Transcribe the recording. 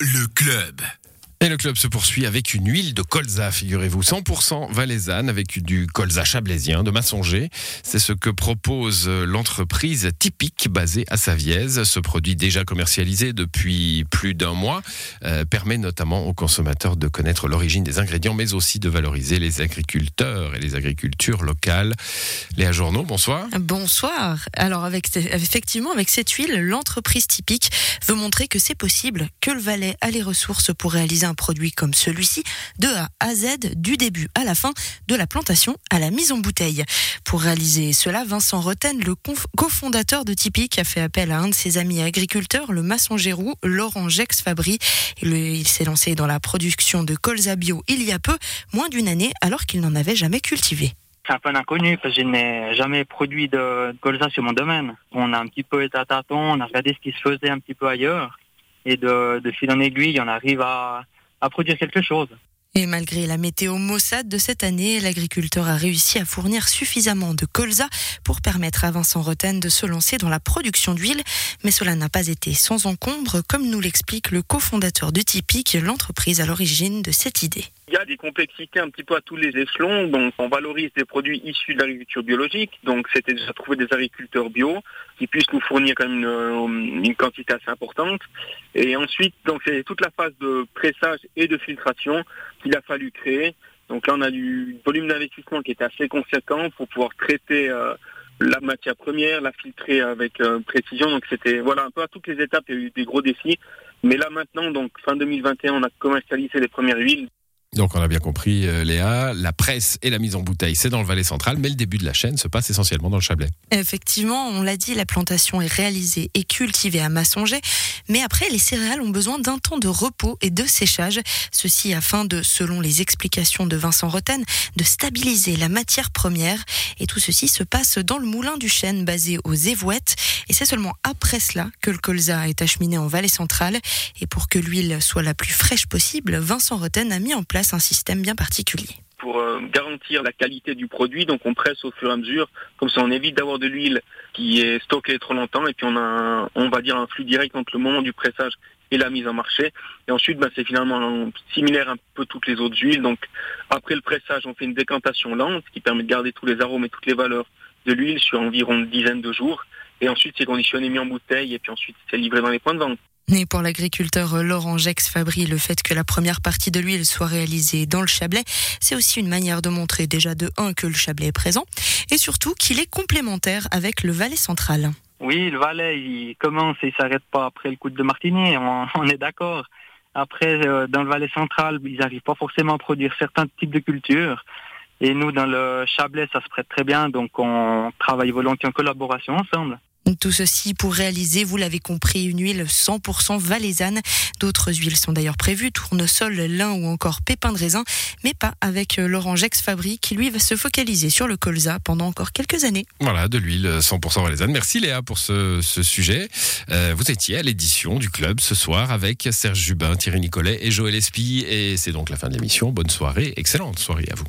Le club. Et le club se poursuit avec une huile de colza, figurez-vous, 100% valaisanne avec du colza chablaisien de Massonger. C'est ce que propose l'entreprise typique basée à Savièse. Ce produit déjà commercialisé depuis plus d'un mois euh, permet notamment aux consommateurs de connaître l'origine des ingrédients, mais aussi de valoriser les agriculteurs et les agricultures locales. Léa Journaux, bonsoir. Bonsoir. Alors avec effectivement avec cette huile, l'entreprise typique veut montrer que c'est possible, que le Valais a les ressources pour réaliser un produit comme celui-ci de A à Z, du début à la fin, de la plantation à la mise en bouteille. Pour réaliser cela, Vincent Roten, le cofondateur de Typique, a fait appel à un de ses amis agriculteurs, le maçon Gérou, Laurent Gex Fabry. Il s'est lancé dans la production de colza bio il y a peu, moins d'une année, alors qu'il n'en avait jamais cultivé c'est un peu inconnu parce que je n'ai jamais produit de colza sur mon domaine. On a un petit peu été à tâtons, on a regardé ce qui se faisait un petit peu ailleurs et de, de fil en aiguille, on arrive à, à produire quelque chose. Et malgré la météo maussade de cette année, l'agriculteur a réussi à fournir suffisamment de colza pour permettre à Vincent Roten de se lancer dans la production d'huile. Mais cela n'a pas été sans encombre, comme nous l'explique le cofondateur de Typique, l'entreprise à l'origine de cette idée. Il y a des complexités un petit peu à tous les échelons. Donc, on valorise des produits issus de l'agriculture biologique. Donc, c'était déjà trouver des agriculteurs bio qui puissent nous fournir quand même une, quantité assez importante. Et ensuite, donc, c'est toute la phase de pressage et de filtration qu'il a fallu créer. Donc là, on a du volume d'investissement qui était assez conséquent pour pouvoir traiter euh, la matière première, la filtrer avec euh, précision. Donc c'était voilà un peu à toutes les étapes, il y a eu des gros défis. Mais là maintenant, donc fin 2021, on a commercialisé les premières huiles. Donc on a bien compris, euh, Léa, la presse et la mise en bouteille, c'est dans le Valais central, mais le début de la chaîne se passe essentiellement dans le Chablais. Effectivement, on l'a dit, la plantation est réalisée et cultivée à Massonger, mais après, les céréales ont besoin d'un temps de repos et de séchage, ceci afin de, selon les explications de Vincent Roten, de stabiliser la matière première. Et tout ceci se passe dans le moulin du chêne basé aux Évouettes, et c'est seulement après cela que le colza est acheminé en Valais central. Et pour que l'huile soit la plus fraîche possible, Vincent Roten a mis en place un système bien particulier pour euh, garantir la qualité du produit. Donc on presse au fur et à mesure, comme ça on évite d'avoir de l'huile qui est stockée trop longtemps et puis on a un, on va dire un flux direct entre le moment du pressage et la mise en marché. Et ensuite, bah, c'est finalement similaire un peu toutes les autres huiles. Donc après le pressage, on fait une décantation lente qui permet de garder tous les arômes et toutes les valeurs de l'huile sur environ une dizaine de jours. Et ensuite, c'est conditionné, mis en bouteille et puis ensuite c'est livré dans les points de vente. Et pour l'agriculteur Laurent Gex Fabry, le fait que la première partie de l'huile soit réalisée dans le Chablais, c'est aussi une manière de montrer déjà de un que le Chablais est présent et surtout qu'il est complémentaire avec le Valais central. Oui, le Valais, il commence et il s'arrête pas après le coup de Martigny, on, est d'accord. Après, euh, dans le Valais central, ils n'arrivent pas forcément à produire certains types de cultures. Et nous, dans le Chablais, ça se prête très bien, donc on travaille volontiers en collaboration ensemble. Tout ceci pour réaliser, vous l'avez compris, une huile 100% valaisanne. D'autres huiles sont d'ailleurs prévues, tournesol, lin ou encore pépin de raisin, mais pas avec Laurent Gex Fabry qui lui va se focaliser sur le colza pendant encore quelques années. Voilà, de l'huile 100% valaisanne. Merci Léa pour ce, sujet. Euh, vous étiez à l'édition du club ce soir avec Serge Jubin, Thierry Nicolet et Joël Espy et c'est donc la fin de l'émission. Bonne soirée, excellente soirée à vous.